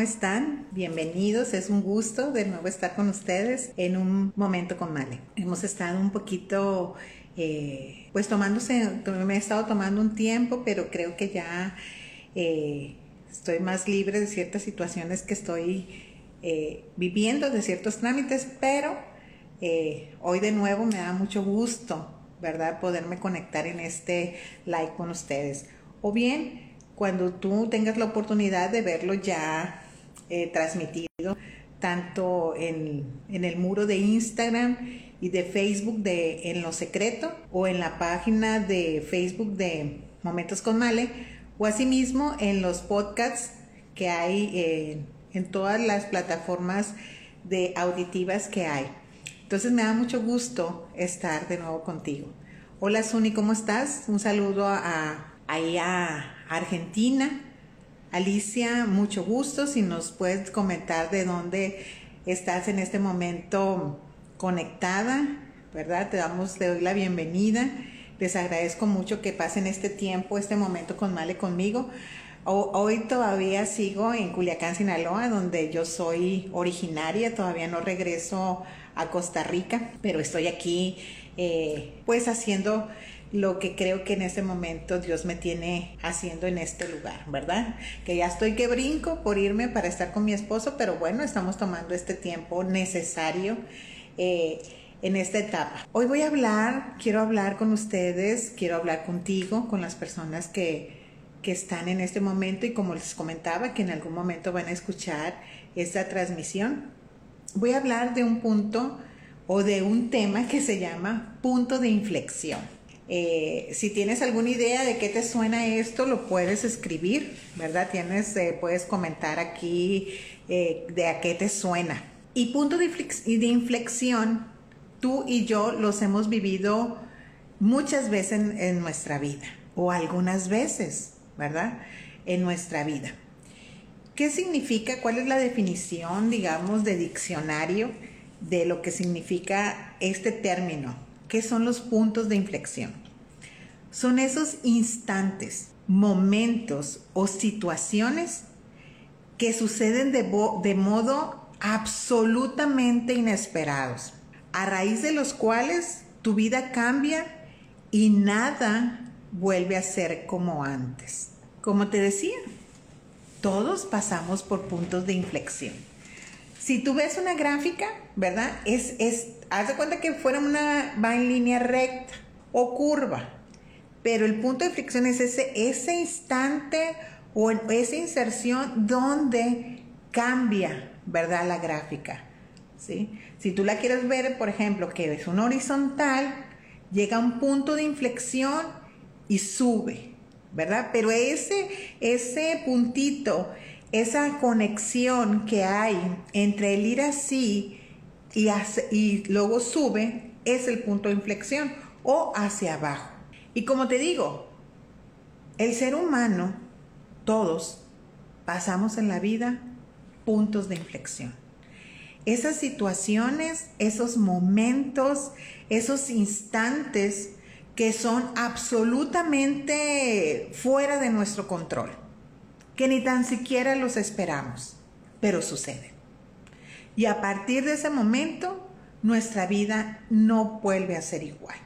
¿cómo están? Bienvenidos, es un gusto de nuevo estar con ustedes en un momento con Male. Hemos estado un poquito, eh, pues tomándose, me he estado tomando un tiempo, pero creo que ya eh, estoy más libre de ciertas situaciones que estoy eh, viviendo, de ciertos trámites, pero hoy de nuevo me da mucho gusto, ¿verdad? Poderme conectar en este live con ustedes. O bien, cuando tú tengas la oportunidad de verlo ya eh, transmitido, tanto en, el muro de Instagram y de Facebook de En lo Secreto o en la página de Facebook de Momentos con Male o asimismo en los podcasts que hay eh, en todas las plataformas de auditivas que hay. Entonces me da mucho gusto estar de nuevo contigo. Hola Suni, ¿cómo estás? Un saludo a, ahí a Argentina. Alicia, mucho gusto. Si nos puedes comentar de dónde estás en este momento conectada, ¿verdad? Te damos, te doy la bienvenida. Les agradezco mucho que pasen este tiempo, este momento con Male conmigo. Hoy todavía sigo en Culiacán, Sinaloa, donde yo soy originaria, todavía no regreso a Costa Rica, pero estoy aquí eh, pues haciendo lo que creo que en este momento Dios me tiene haciendo en este lugar, ¿verdad? Que ya estoy que brinco por irme para estar con mi esposo, pero bueno, estamos tomando este tiempo necesario. Eh, en esta etapa. Hoy voy a hablar, quiero hablar con ustedes, quiero hablar contigo, con las personas que, que están en este momento y como les comentaba, que en algún momento van a escuchar esta transmisión. Voy a hablar de un punto o de un tema que se llama punto de inflexión. Eh, si tienes alguna idea de qué te suena esto, lo puedes escribir, ¿verdad? Tienes, eh, puedes comentar aquí eh, de a qué te suena. Y punto de, inflexión, tú y yo los hemos vivido muchas veces en, en nuestra vida, o algunas veces, ¿verdad? En nuestra vida. ¿Qué significa? ¿Cuál es la definición, digamos, de diccionario de lo que significa este término? ¿Qué son los puntos de inflexión? Son esos instantes, momentos o situaciones que suceden de, modo absolutamente inesperados, a raíz de los cuales tu vida cambia y nada vuelve a ser como antes. Como te decía, todos pasamos por puntos de inflexión. Si tú ves una gráfica, ¿verdad? Es, haz de cuenta que fuera una, va en línea recta o curva, pero el punto de fricción es ese, ese instante o esa inserción donde cambia, ¿verdad? La gráfica, ¿sí? Si tú la quieres ver, por ejemplo, que es una horizontal, llega a un punto de inflexión y sube, ¿verdad? Pero ese, ese puntito esa conexión que hay entre el ir así y, y luego sube es el punto de inflexión o hacia abajo. Y como te digo, el ser humano, todos, pasamos en la vida puntos de inflexión. Esas situaciones, esos momentos, esos instantes que son absolutamente fuera de nuestro control que ni tan siquiera los esperamos, pero suceden. Y a partir de ese momento, nuestra vida no vuelve a ser igual.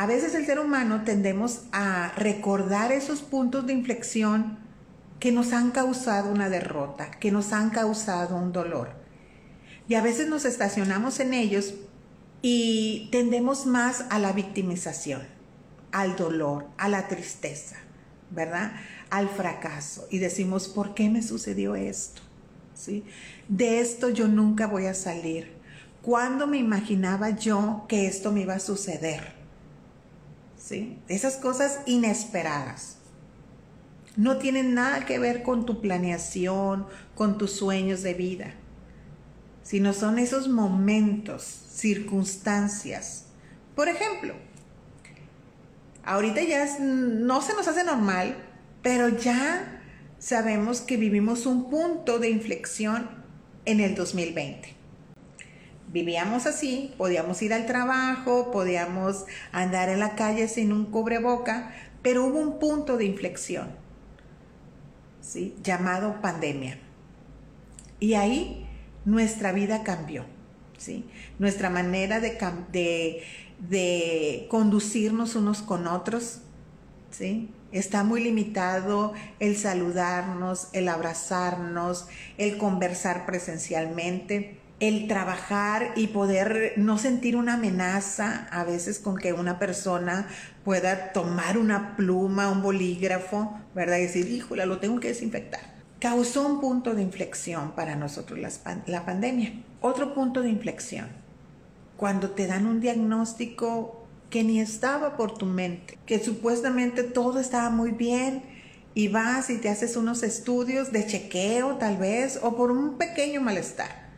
A veces el ser humano tendemos a recordar esos puntos de inflexión que nos han causado una derrota, que nos han causado un dolor. Y a veces nos estacionamos en ellos y tendemos más a la victimización, al dolor, a la tristeza. ¿verdad? Al fracaso y decimos, ¿por qué me sucedió esto? De esto yo nunca voy a salir. ¿Cuándo me imaginaba yo que esto me iba a suceder? Esas cosas inesperadas. No tienen nada que ver con tu planeación, con tus sueños de vida, sino son esos momentos, circunstancias. Por ejemplo, Ahorita ya no se nos hace normal, pero ya sabemos que vivimos un punto de inflexión en el 2020. Vivíamos así, podíamos ir al trabajo, podíamos andar en la calle sin un cubreboca, pero hubo un punto de inflexión, ¿sí? llamado pandemia. Y ahí nuestra vida cambió, ¿sí? Nuestra manera de, de, de conducirnos unos con otros, ¿sí? Está muy limitado el saludarnos, el abrazarnos, el conversar presencialmente, el trabajar y poder no sentir una amenaza a veces con que una persona pueda tomar una pluma, un bolígrafo, ¿verdad? Y decir, híjole, lo tengo que desinfectar. Causó un punto de inflexión para nosotros la pandemia. Otro punto de inflexión, cuando te dan un diagnóstico que ni estaba por tu mente, que supuestamente todo estaba muy bien y vas y te haces unos estudios de chequeo tal vez o por un pequeño malestar,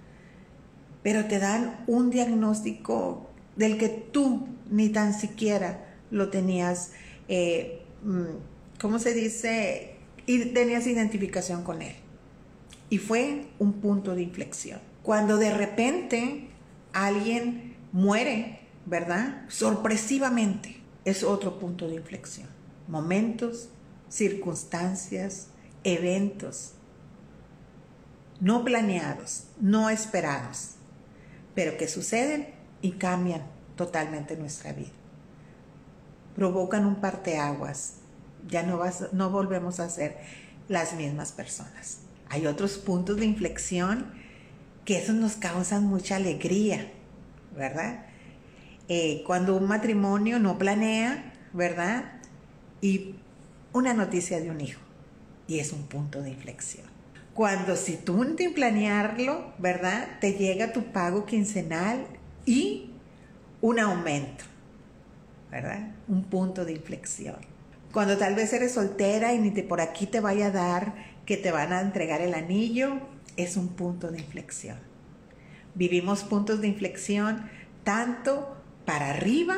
pero te dan un diagnóstico del que tú ni tan siquiera lo tenías, eh, mm, ¿cómo se dice? Y tenías identificación con él. Y fue un punto de inflexión. Cuando de repente alguien muere ¿verdad? Sorpresivamente es otro punto de inflexión. Momentos, circunstancias, eventos no planeados, no esperados, pero que suceden y cambian totalmente nuestra vida. Provocan un parteaguas. Ya no, vas, no volvemos a ser las mismas personas. Hay otros puntos de inflexión que esos nos causan mucha alegría, ¿verdad? Eh, cuando un matrimonio no planea, ¿verdad? Y una noticia de un hijo. Y es un punto de inflexión. Cuando si tú sin planearlo, ¿verdad? Te llega tu pago quincenal y un aumento, ¿verdad? Un punto de inflexión. Cuando tal vez eres soltera y ni te por aquí te vaya a dar que te van a entregar el anillo, es un punto de inflexión. Vivimos puntos de inflexión tanto para arriba,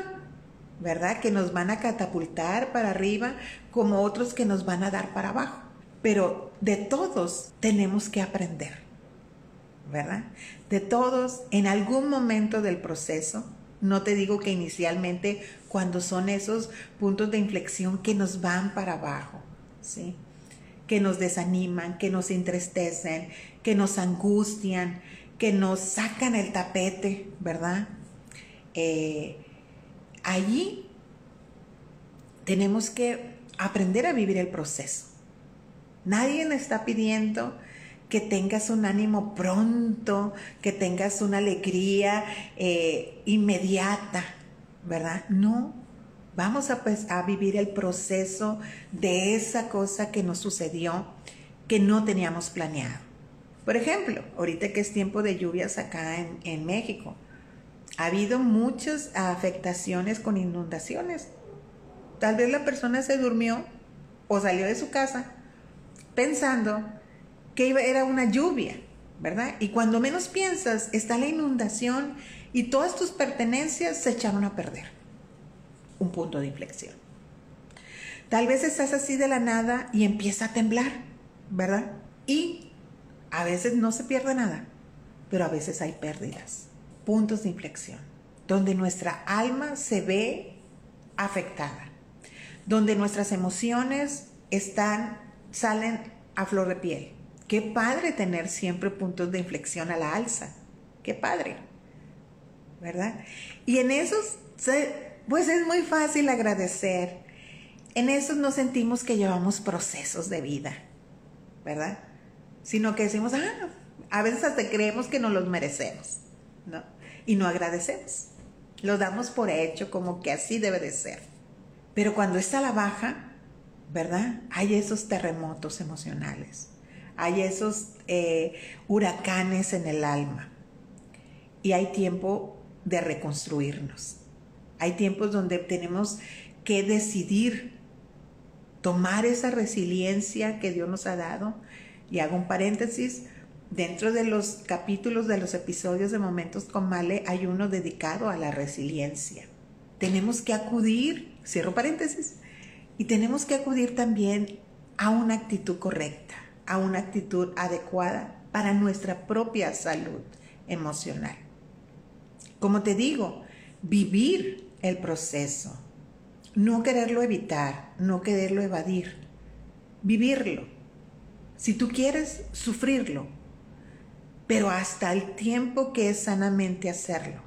¿verdad? Que nos van a catapultar para arriba, como otros que nos van a dar para abajo. Pero de todos tenemos que aprender, ¿verdad? De todos, en algún momento del proceso, no te digo que inicialmente cuando son esos puntos de inflexión que nos van para abajo, ¿sí? Que nos desaniman, que nos entristecen, que nos angustian, que nos sacan el tapete, ¿verdad? eh, allí tenemos que aprender a vivir el proceso. Nadie me está pidiendo que tengas un ánimo pronto, que tengas una alegría eh, inmediata, ¿verdad? No, vamos a, pues, a, vivir el proceso de esa cosa que nos sucedió, que no teníamos planeado. Por ejemplo, ahorita que es tiempo de lluvias acá en, en México, ha habido muchas afectaciones con inundaciones. Tal vez la persona se durmió o salió de su casa pensando que era una lluvia, ¿verdad? Y cuando menos piensas, está la inundación y todas tus pertenencias se echaron a perder. Un punto de inflexión. Tal vez estás así de la nada y empieza a temblar, ¿verdad? Y a veces no se pierde nada, pero a veces hay pérdidas puntos de inflexión, donde nuestra alma se ve afectada, donde nuestras emociones están, salen a flor de piel. Qué padre tener siempre puntos de inflexión a la alza. Qué padre. ¿Verdad? Y en esos, pues es muy fácil agradecer. En esos no sentimos que llevamos procesos de vida. ¿Verdad? Sino que decimos, ah, a veces hasta creemos que no los merecemos. ¿no? Y no agradecemos. Lo damos por hecho como que así debe de ser. Pero cuando está la baja, ¿verdad? Hay esos terremotos emocionales, hay esos eh, huracanes en el alma. Y hay tiempo de reconstruirnos. Hay tiempos donde tenemos que decidir tomar esa resiliencia que Dios nos ha dado. Y hago un paréntesis, Dentro de los capítulos de los episodios de Momentos con Male hay uno dedicado a la resiliencia. Tenemos que acudir, cierro paréntesis, y tenemos que acudir también a una actitud correcta, a una actitud adecuada para nuestra propia salud emocional. Como te digo, vivir el proceso, no quererlo evitar, no quererlo evadir, vivirlo. Si tú quieres sufrirlo, pero hasta el tiempo que es sanamente hacerlo.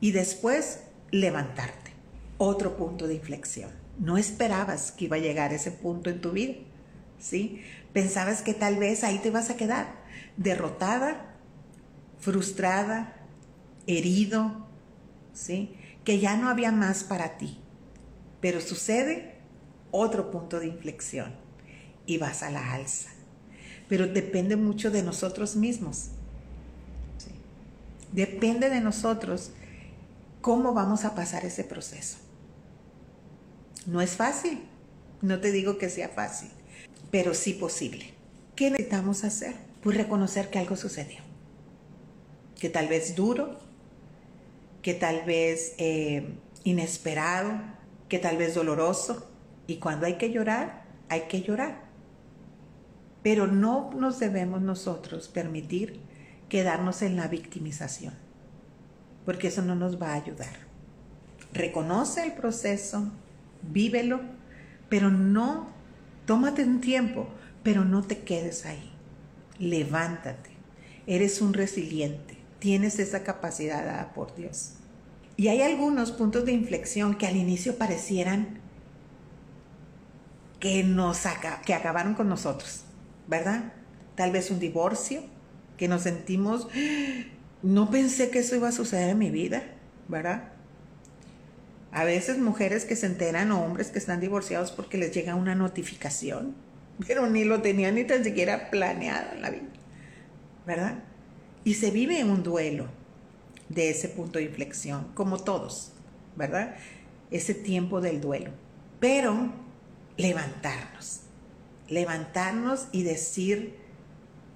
Y después levantarte. Otro punto de inflexión. No esperabas que iba a llegar ese punto en tu vida, ¿sí? Pensabas que tal vez ahí te vas a quedar, derrotada, frustrada, herido, ¿sí? Que ya no había más para ti. Pero sucede otro punto de inflexión y vas a la alza. Pero depende mucho de nosotros mismos. Depende de nosotros cómo vamos a pasar ese proceso. No es fácil, no te digo que sea fácil, pero sí posible. ¿Qué necesitamos hacer? Pues reconocer que algo sucedió. Que tal vez duro, que tal vez eh, inesperado, que tal vez doloroso. Y cuando hay que llorar, hay que llorar. Pero no nos debemos nosotros permitir quedarnos en la victimización, porque eso no nos va a ayudar. Reconoce el proceso, vívelo, pero no, tómate un tiempo, pero no te quedes ahí. Levántate. Eres un resiliente. Tienes esa capacidad dada por Dios. Y hay algunos puntos de inflexión que al inicio parecieran que nos que acabaron con nosotros. ¿verdad? Tal vez un divorcio, que nos sentimos, no pensé que eso iba a suceder en mi vida, ¿verdad? A veces mujeres que se enteran o hombres que están divorciados porque les llega una notificación, pero ni lo tenían ni tan siquiera planeado en la vida, ¿verdad? Y se vive un duelo de ese punto de inflexión, como todos, ¿verdad? Ese tiempo del duelo. Pero levantarnos, levantarnos y decir,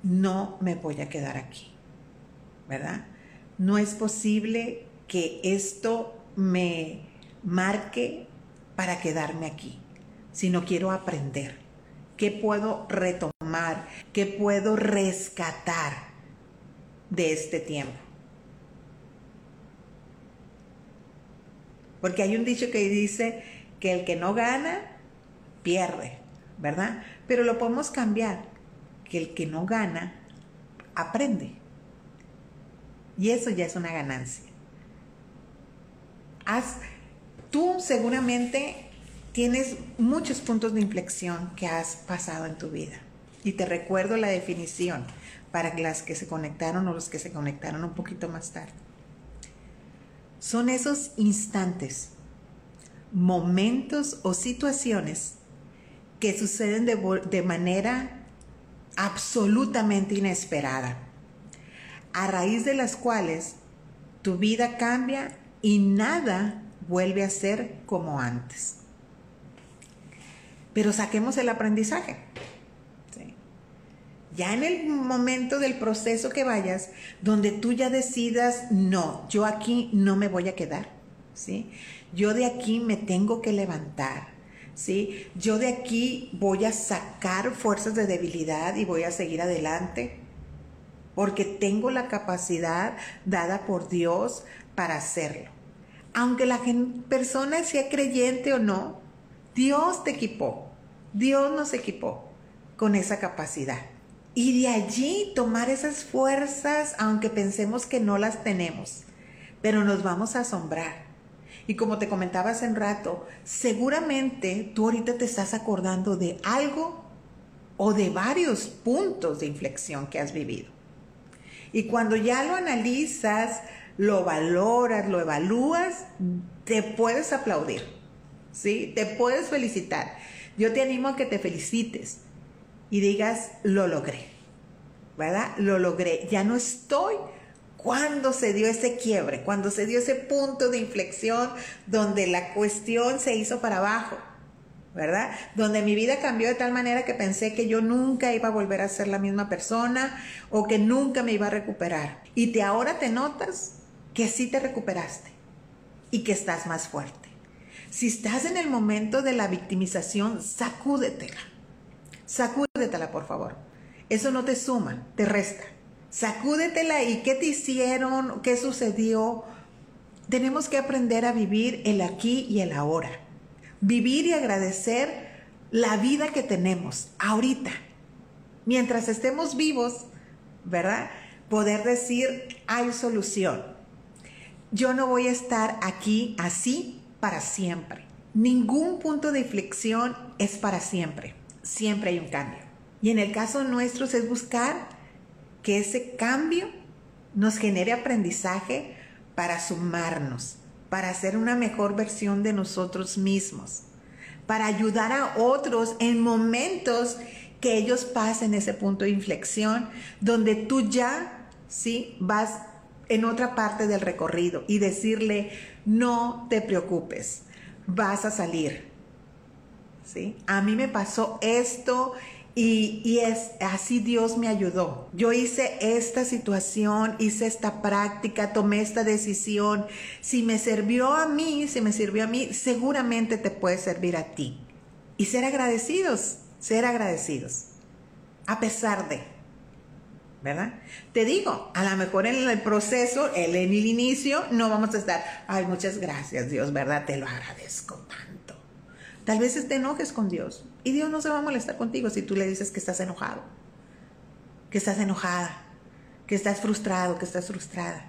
no me voy a quedar aquí, ¿verdad? No es posible que esto me marque para quedarme aquí, sino quiero aprender. ¿Qué puedo retomar? ¿Qué puedo rescatar de este tiempo? Porque hay un dicho que dice que el que no gana, pierde, ¿verdad? Pero lo podemos cambiar, que el que no gana, aprende. Y eso ya es una ganancia. Haz, tú seguramente tienes muchos puntos de inflexión que has pasado en tu vida. Y te recuerdo la definición para las que se conectaron o los que se conectaron un poquito más tarde. Son esos instantes, momentos o situaciones que suceden de, manera absolutamente inesperada, a raíz de las cuales tu vida cambia y nada vuelve a ser como antes. Pero saquemos el aprendizaje. Ya en el momento del proceso que vayas, donde tú ya decidas, no, yo aquí no me voy a quedar. ¿sí? Yo de aquí me tengo que levantar ¿sí? Yo de aquí voy a sacar fuerzas de debilidad y voy a seguir adelante porque tengo la capacidad dada por Dios para hacerlo. Aunque la persona sea creyente o no, Dios te equipó, Dios nos equipó con esa capacidad. Y de allí tomar esas fuerzas, aunque pensemos que no las tenemos, pero nos vamos a asombrar y como te comentaba hace un rato, seguramente tú ahorita te estás acordando de algo o de varios puntos de inflexión que has vivido. Y cuando ya lo analizas, lo valoras, lo evalúas, te puedes aplaudir, ¿sí? Te puedes felicitar. Yo te animo a que te felicites y digas, lo logré, ¿verdad? Lo logré. Ya no estoy ¿Cuándo se dio ese quiebre? Cuando se dio ese punto de inflexión donde la cuestión se hizo para abajo, ¿verdad? Donde mi vida cambió de tal manera que pensé que yo nunca iba a volver a ser la misma persona o que nunca me iba a recuperar. Y te ahora te notas que sí te recuperaste y que estás más fuerte. Si estás en el momento de la victimización, sacúdetela. Sacúdetela, por favor. Eso no te suma, te resta. Sacúdetela y qué te hicieron, qué sucedió. Tenemos que aprender a vivir el aquí y el ahora. Vivir y agradecer la vida que tenemos ahorita. Mientras estemos vivos, ¿verdad? poder decir, hay solución. Yo no voy a estar aquí así para siempre. Ningún punto de inflexión es para siempre. Siempre hay un cambio. Y en el caso nuestro es buscar que ese cambio nos genere aprendizaje para sumarnos, para hacer una mejor versión de nosotros mismos, para ayudar a otros en momentos que ellos pasen ese punto de inflexión donde tú ya, sí, vas en otra parte del recorrido y decirle, no te preocupes, vas a salir. ¿Sí? A mí me pasó esto y, es así Dios me ayudó. Yo hice esta situación, hice esta práctica, tomé esta decisión. Si me sirvió a mí, si me sirvió a mí, seguramente te puede servir a ti. Y ser agradecidos, ser agradecidos. A pesar de, ¿verdad? Te digo, a lo mejor en el proceso, en el inicio, no vamos a estar, ay, muchas gracias Dios, ¿verdad? Te lo agradezco tanto. Tal vez te enojes con Dios y Dios no se va a molestar contigo si tú le dices que estás enojado, que estás enojada, que estás frustrado, que estás frustrada.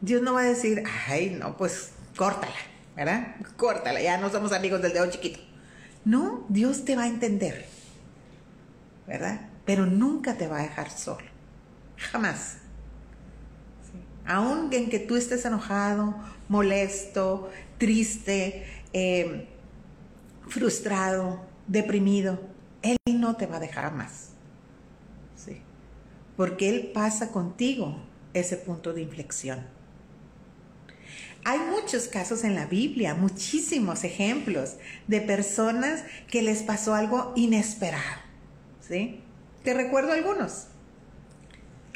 Dios no va a decir, ay, no, pues córtala, ¿verdad? Córtala, ya no somos amigos del dedo chiquito. No, Dios te va a entender, ¿verdad? Pero nunca te va a dejar solo, jamás. Aún en que tú estés enojado, molesto, triste, eh, frustrado, deprimido, Él no te va a dejar más. ¿sí? Porque Él pasa contigo ese punto de inflexión. Hay muchos casos en la Biblia, muchísimos ejemplos de personas que les pasó algo inesperado. ¿sí? Recuerdo algunos.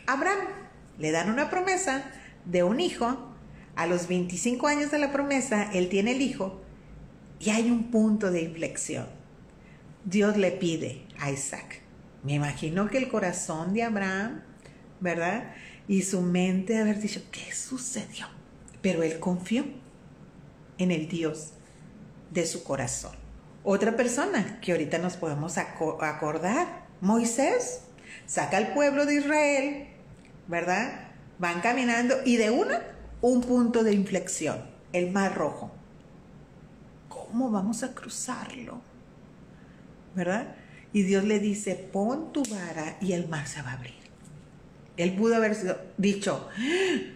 Abraham le dan una promesa de un hijo. A los 25 años de la promesa, él tiene el hijo y hay un punto de inflexión. Dios le pide a Isaac. Me imagino que el corazón de Abraham, ¿verdad? Y su mente haber dicho, ¿qué sucedió? Pero él confió en el Dios de su corazón. Otra persona que ahorita nos podemos acordar, Moisés, saca al pueblo de Israel, ¿verdad? Van caminando y de una, un punto de inflexión, el mar rojo. ¿cómo vamos a cruzarlo? ¿Verdad? Y Dios le dice, pon tu vara y el mar se va a abrir. Él pudo haber dicho,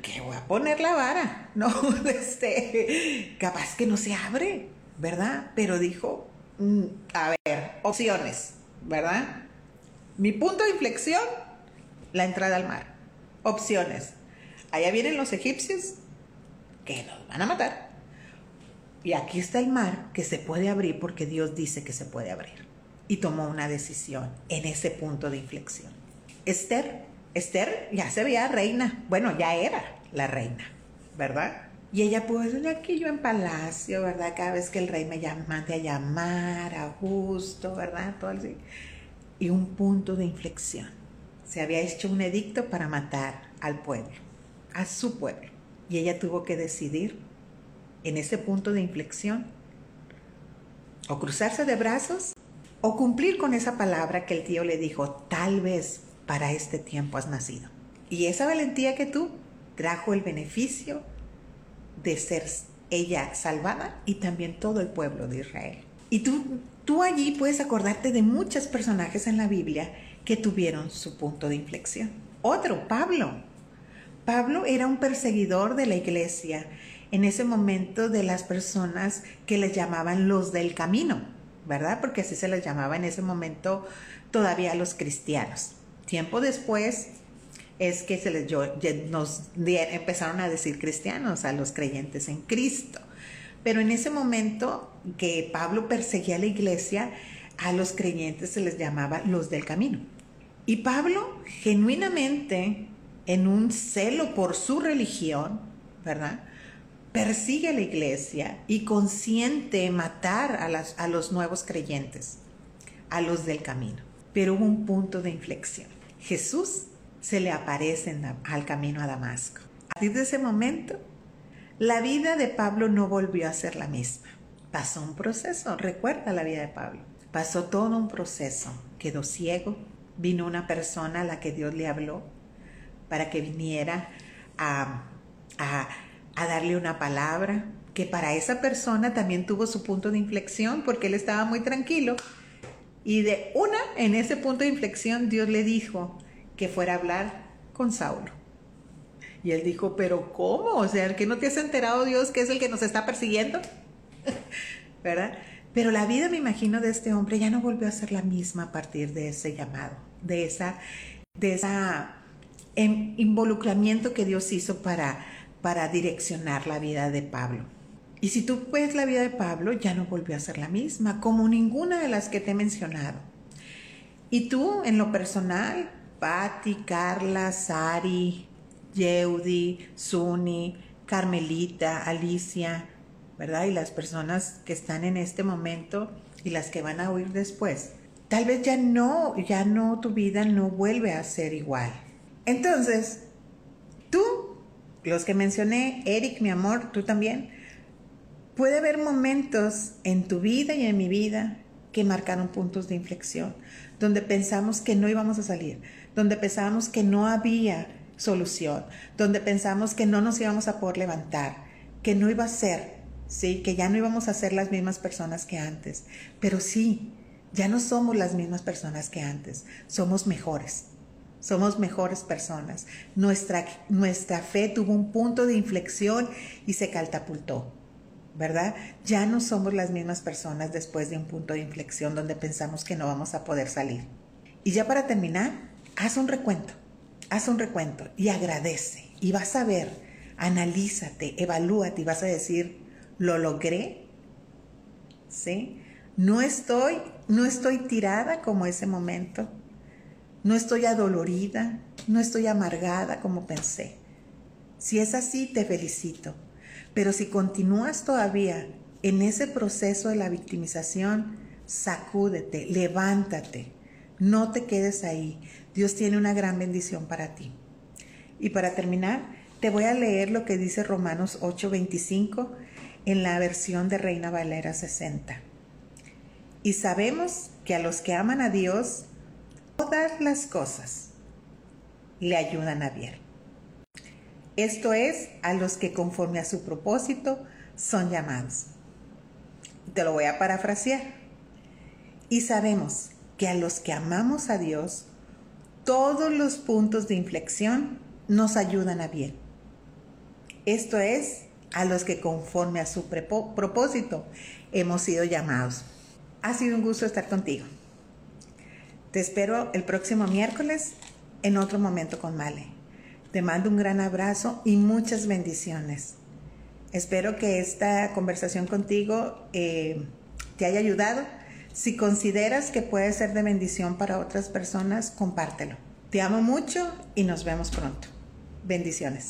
que voy a poner la vara. No, este, capaz que no se abre, ¿verdad? Pero dijo, mm, a ver, opciones, ¿verdad? Mi punto de inflexión, la entrada al mar. Opciones. Allá vienen los egipcios que nos van a matar. Y aquí está el mar que se puede abrir porque Dios dice que se puede abrir. Y tomó una decisión en ese punto de inflexión. Esther, Esther ya se veía reina. Bueno, ya era la reina, ¿verdad? Y ella pues aquí yo en palacio, ¿verdad? Cada vez que el rey me llama, a llamar a gusto, ¿verdad? Todo así. Y un punto de inflexión. Se había hecho un edicto para matar al pueblo, a su pueblo. Y ella tuvo que decidir en ese punto de inflexión. O cruzarse de brazos o cumplir con esa palabra que el tío le dijo, tal vez para este tiempo has nacido. Y esa valentía que tú trajo el beneficio de ser ella salvada y también todo el pueblo de Israel. Y tú, tú allí puedes acordarte de muchos personajes en la Biblia que tuvieron su punto de inflexión. Otro, Pablo. Pablo era un perseguidor de la iglesia en ese momento de las personas que les llamaban los del camino, ¿verdad? Porque así se les llamaba en ese momento todavía los cristianos. Tiempo después es que se les, empezaron a decir cristianos a los creyentes en Cristo. Pero en ese momento que Pablo perseguía a la iglesia, a los creyentes se les llamaba los del camino. Y Pablo, genuinamente, en un celo por su religión, ¿verdad? persigue a la iglesia y consiente matar a, los nuevos creyentes, a los del camino. Pero hubo un punto de inflexión. Jesús se le aparece al camino a Damasco. A partir de ese momento, la vida de Pablo no volvió a ser la misma. Pasó un proceso, recuerda la vida de Pablo. Pasó todo un proceso. Quedó ciego, vino una persona a la que Dios le habló, para que viniera a, a darle una palabra, que para esa persona también tuvo su punto de inflexión porque él estaba muy tranquilo. Y de una, en ese punto de inflexión, Dios le dijo que fuera a hablar con Saulo. Y él dijo, pero ¿cómo? O sea, ¿que no te has enterado Dios que es el que nos está persiguiendo? ¿Verdad? Pero la vida, me imagino, de este hombre ya no volvió a ser la misma a partir de ese llamado, de esa, de esa em, involucramiento que Dios hizo para, para direccionar la vida de Pablo. Y si tú ves la vida de Pablo, ya no volvió a ser la misma, como ninguna de las que te he mencionado. Y tú, en lo personal, Patti, Carla, Sari, Yeudi, Suni, Carmelita, Alicia, ¿verdad? Y las personas que están en este momento y las que van a oír después. Tal vez ya no, ya no, tu vida no vuelve a ser igual. Entonces, tú, los que mencioné, Eric, mi amor, tú también, Puede haber momentos en tu vida y en mi vida que marcaron puntos de inflexión, donde pensamos que no íbamos a salir, donde pensábamos que no había solución, donde pensamos que no nos íbamos a poder levantar, que no iba a ser, sí, que ya no íbamos a ser las mismas personas que antes. Pero sí, ya no somos las mismas personas que antes, somos mejores. Somos mejores personas. Nuestra, nuestra fe tuvo un punto de inflexión y se catapultó. ¿verdad? Ya no somos las mismas personas después de un punto de inflexión donde pensamos que no vamos a poder salir. Y ya para terminar, haz un recuento, haz un recuento y agradece y vas a ver, analízate, evalúate y vas a decir, ¿lo logré? ¿Sí? No estoy, no estoy tirada como ese momento, no estoy adolorida, no estoy amargada como pensé. Si es así, te felicito pero si continúas todavía en ese proceso de la victimización, sacúdete, levántate, no te quedes ahí. Dios tiene una gran bendición para ti. Y para terminar, te voy a leer lo que dice Romanos 8:25 en la versión de Reina Valera 60. Y sabemos que a los que aman a Dios, todas las cosas le ayudan a bien esto es, a los que conforme a su propósito son llamados. Te lo voy a parafrasear. Y sabemos que a los que amamos a Dios, todos los puntos de inflexión nos ayudan a bien. Esto es, a los que conforme a su propósito hemos sido llamados. Ha sido un gusto estar contigo. Te espero el próximo miércoles en otro momento con Male. Te mando un gran abrazo y muchas bendiciones. Espero que esta conversación contigo eh, te haya ayudado. Si consideras que puede ser de bendición para otras personas, compártelo. Te amo mucho y nos vemos pronto. Bendiciones.